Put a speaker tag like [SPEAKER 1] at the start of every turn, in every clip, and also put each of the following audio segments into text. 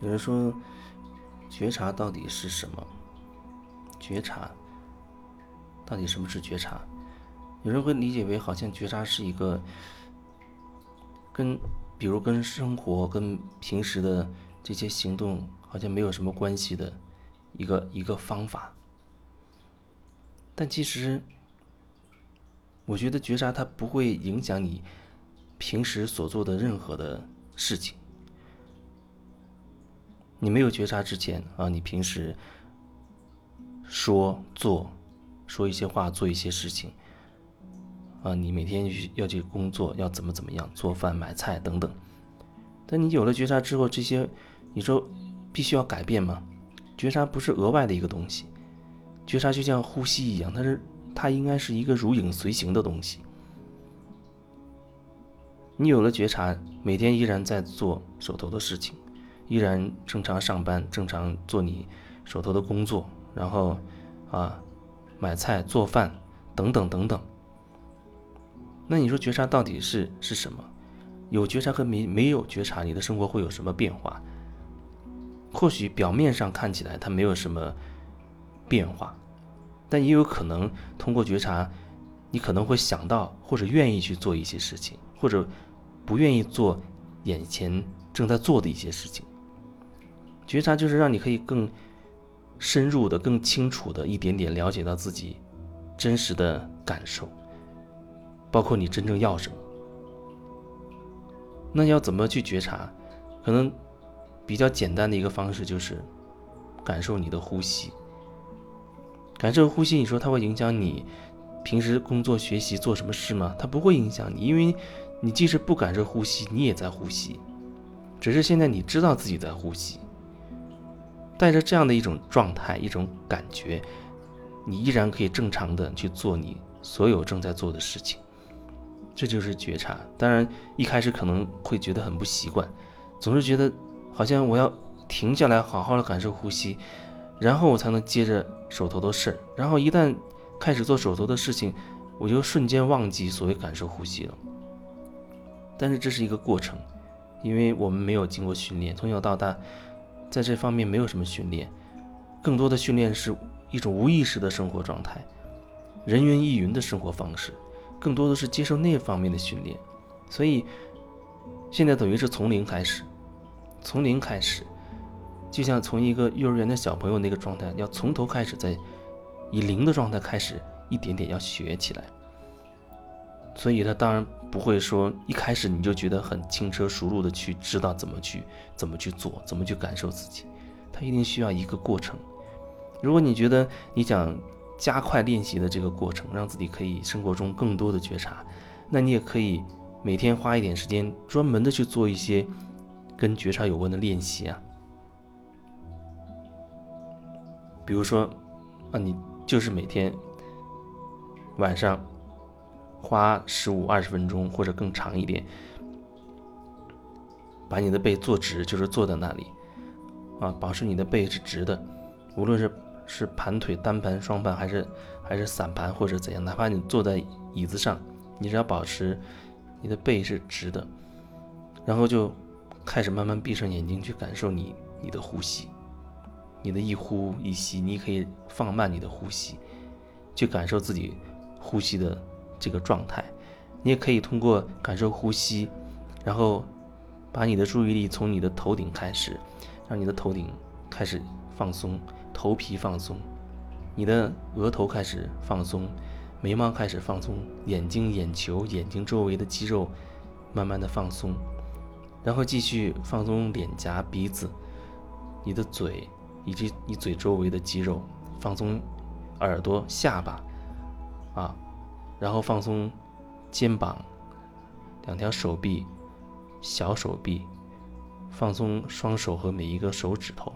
[SPEAKER 1] 有人说，觉察到底是什么？觉察到底什么是觉察？有人会理解为好像觉察是一个跟，比如跟生活、跟平时的这些行动好像没有什么关系的一个一个方法。但其实，我觉得觉察它不会影响你平时所做的任何的事情。你没有觉察之前啊，你平时说做说一些话，做一些事情啊，你每天要去工作，要怎么怎么样，做饭、买菜等等。但你有了觉察之后，这些你说必须要改变吗？觉察不是额外的一个东西，觉察就像呼吸一样，它是它应该是一个如影随形的东西。你有了觉察，每天依然在做手头的事情。依然正常上班，正常做你手头的工作，然后啊，买菜、做饭等等等等。那你说觉察到底是是什么？有觉察和没没有觉察，你的生活会有什么变化？或许表面上看起来它没有什么变化，但也有可能通过觉察，你可能会想到或者愿意去做一些事情，或者不愿意做眼前正在做的一些事情。觉察就是让你可以更深入的、更清楚的一点点了解到自己真实的感受，包括你真正要什么。那要怎么去觉察？可能比较简单的一个方式就是感受你的呼吸。感受呼吸，你说它会影响你平时工作、学习做什么事吗？它不会影响你，因为你即使不感受呼吸，你也在呼吸，只是现在你知道自己在呼吸。带着这样的一种状态、一种感觉，你依然可以正常的去做你所有正在做的事情，这就是觉察。当然，一开始可能会觉得很不习惯，总是觉得好像我要停下来，好好的感受呼吸，然后我才能接着手头的事儿。然后一旦开始做手头的事情，我就瞬间忘记所谓感受呼吸了。但是这是一个过程，因为我们没有经过训练，从小到大。在这方面没有什么训练，更多的训练是一种无意识的生活状态，人云亦云的生活方式，更多的是接受那方面的训练。所以现在等于是从零开始，从零开始，就像从一个幼儿园的小朋友那个状态，要从头开始，在以零的状态开始，一点点要学起来。所以他当然不会说一开始你就觉得很轻车熟路的去知道怎么去怎么去做怎么去感受自己，他一定需要一个过程。如果你觉得你想加快练习的这个过程，让自己可以生活中更多的觉察，那你也可以每天花一点时间专门的去做一些跟觉察有关的练习啊。比如说啊，你就是每天晚上。花十五二十分钟或者更长一点，把你的背坐直，就是坐在那里，啊，保持你的背是直的，无论是是盘腿、单盘、双盘，还是还是散盘或者怎样，哪怕你坐在椅子上，你只要保持你的背是直的，然后就开始慢慢闭上眼睛去感受你你的呼吸，你的一呼一吸，你可以放慢你的呼吸，去感受自己呼吸的。这个状态，你也可以通过感受呼吸，然后把你的注意力从你的头顶开始，让你的头顶开始放松，头皮放松，你的额头开始放松，眉毛开始放松，眼睛、眼球、眼睛周围的肌肉慢慢的放松，然后继续放松脸颊、鼻子，你的嘴以及你嘴周围的肌肉，放松耳朵、下巴，啊。然后放松肩膀、两条手臂、小手臂，放松双手和每一个手指头，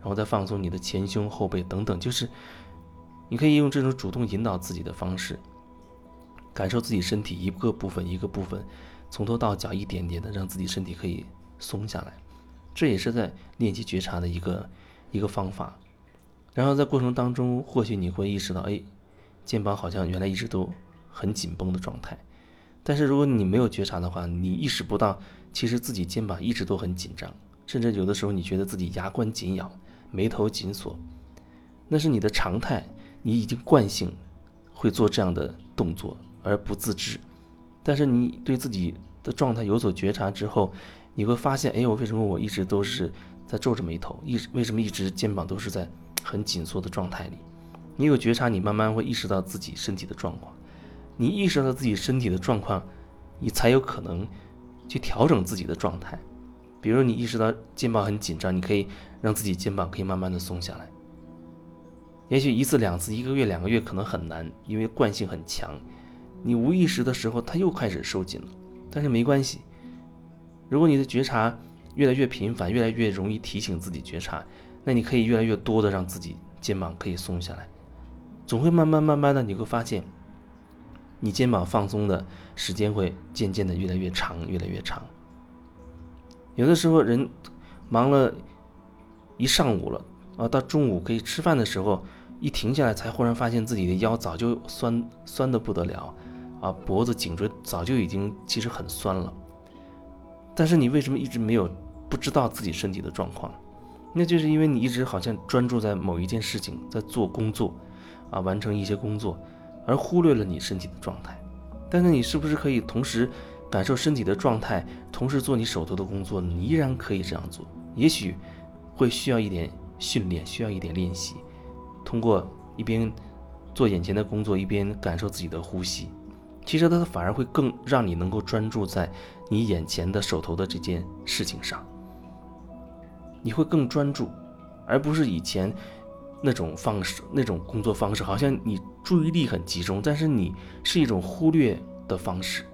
[SPEAKER 1] 然后再放松你的前胸、后背等等。就是你可以用这种主动引导自己的方式，感受自己身体一个部分一个部分，从头到脚一点点的让自己身体可以松下来。这也是在练习觉察的一个一个方法。然后在过程当中，或许你会意识到，哎。肩膀好像原来一直都很紧绷的状态，但是如果你没有觉察的话，你意识不到其实自己肩膀一直都很紧张，甚至有的时候你觉得自己牙关紧咬、眉头紧锁，那是你的常态，你已经惯性会做这样的动作而不自知。但是你对自己的状态有所觉察之后，你会发现，哎，我为什么我一直都是在皱着眉头，一为什么一直肩膀都是在很紧缩的状态里？你有觉察，你慢慢会意识到自己身体的状况。你意识到自己身体的状况，你才有可能去调整自己的状态。比如你意识到肩膀很紧张，你可以让自己肩膀可以慢慢的松下来。也许一次两次，一个月两个月可能很难，因为惯性很强。你无意识的时候，它又开始收紧了。但是没关系，如果你的觉察越来越频繁，越来越容易提醒自己觉察，那你可以越来越多的让自己肩膀可以松下来。总会慢慢慢慢的，你会发现，你肩膀放松的时间会渐渐的越来越长，越来越长。有的时候人忙了一上午了啊，到中午可以吃饭的时候，一停下来才忽然发现自己的腰早就酸酸的不得了啊，脖子颈椎早就已经其实很酸了。但是你为什么一直没有不知道自己身体的状况？那就是因为你一直好像专注在某一件事情，在做工作。啊，完成一些工作，而忽略了你身体的状态。但是你是不是可以同时感受身体的状态，同时做你手头的工作？你依然可以这样做。也许会需要一点训练，需要一点练习。通过一边做眼前的工作，一边感受自己的呼吸，其实它反而会更让你能够专注在你眼前的手头的这件事情上。你会更专注，而不是以前。那种方式，那种工作方式，好像你注意力很集中，但是你是一种忽略的方式，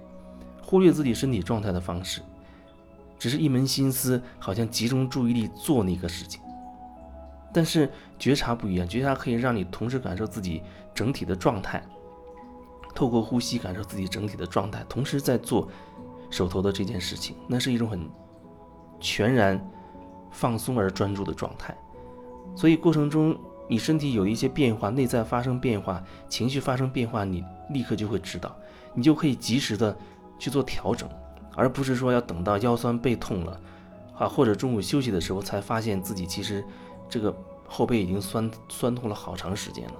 [SPEAKER 1] 忽略自己身体状态的方式，只是一门心思，好像集中注意力做那个事情。但是觉察不一样，觉察可以让你同时感受自己整体的状态，透过呼吸感受自己整体的状态，同时在做手头的这件事情，那是一种很全然放松而专注的状态。所以过程中。你身体有一些变化，内在发生变化，情绪发生变化，你立刻就会知道，你就可以及时的去做调整，而不是说要等到腰酸背痛了，啊，或者中午休息的时候才发现自己其实这个后背已经酸酸痛了好长时间了。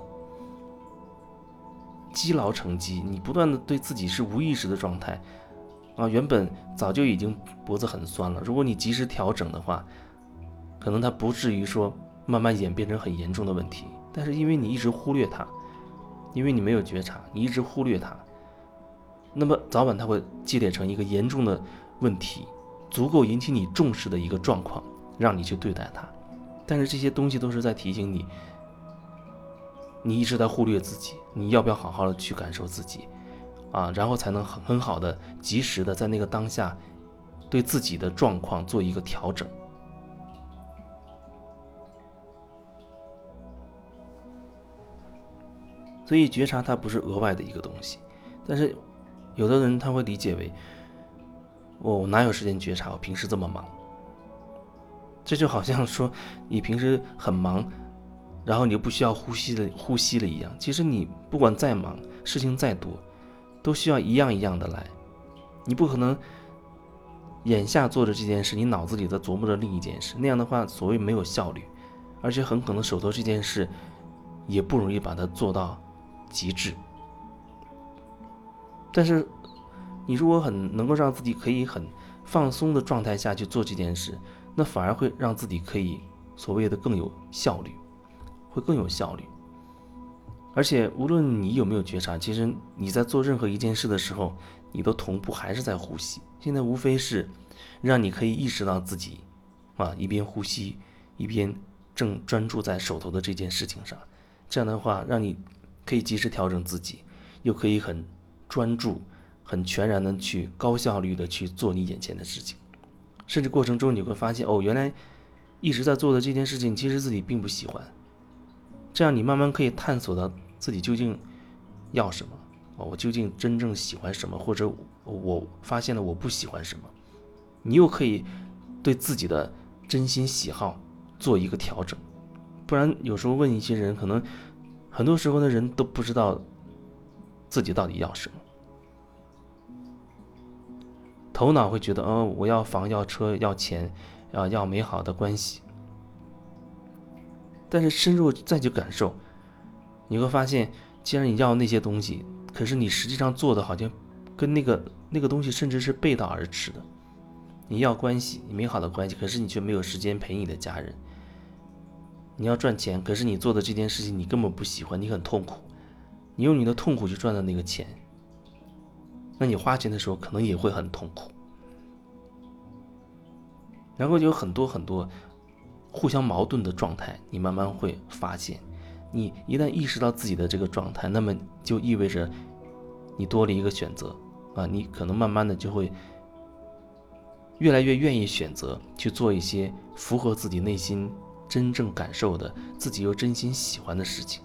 [SPEAKER 1] 积劳成疾，你不断的对自己是无意识的状态，啊，原本早就已经脖子很酸了，如果你及时调整的话，可能它不至于说。慢慢演变成很严重的问题，但是因为你一直忽略它，因为你没有觉察，你一直忽略它，那么早晚它会积累成一个严重的问题，足够引起你重视的一个状况，让你去对待它。但是这些东西都是在提醒你，你一直在忽略自己，你要不要好好的去感受自己，啊，然后才能很很好的、及时的在那个当下，对自己的状况做一个调整。所以觉察它不是额外的一个东西，但是有的人他会理解为，我哪有时间觉察？我平时这么忙，这就好像说你平时很忙，然后你就不需要呼吸的呼吸了一样。其实你不管再忙，事情再多，都需要一样一样的来。你不可能眼下做的这件事，你脑子里在琢磨着另一件事，那样的话所谓没有效率，而且很可能手头这件事也不容易把它做到。极致，但是你如果很能够让自己可以很放松的状态下去做这件事，那反而会让自己可以所谓的更有效率，会更有效率。而且无论你有没有觉察，其实你在做任何一件事的时候，你的同步还是在呼吸。现在无非是让你可以意识到自己啊一边呼吸一边正专注在手头的这件事情上，这样的话让你。可以及时调整自己，又可以很专注、很全然的去高效率的去做你眼前的事情，甚至过程中你会发现，哦，原来一直在做的这件事情，其实自己并不喜欢。这样你慢慢可以探索到自己究竟要什么，哦，我究竟真正喜欢什么，或者我发现了我不喜欢什么，你又可以对自己的真心喜好做一个调整。不然有时候问一些人，可能。很多时候的人都不知道自己到底要什么，头脑会觉得，哦，我要房要车要钱，啊，要美好的关系。但是深入再去感受，你会发现，既然你要那些东西，可是你实际上做的好像跟那个那个东西甚至是背道而驰的。你要关系，你美好的关系，可是你却没有时间陪你的家人。你要赚钱，可是你做的这件事情你根本不喜欢，你很痛苦。你用你的痛苦去赚的那个钱，那你花钱的时候可能也会很痛苦。然后有很多很多互相矛盾的状态，你慢慢会发现，你一旦意识到自己的这个状态，那么就意味着你多了一个选择啊，你可能慢慢的就会越来越愿意选择去做一些符合自己内心真正感受的、自己又真心喜欢的事情。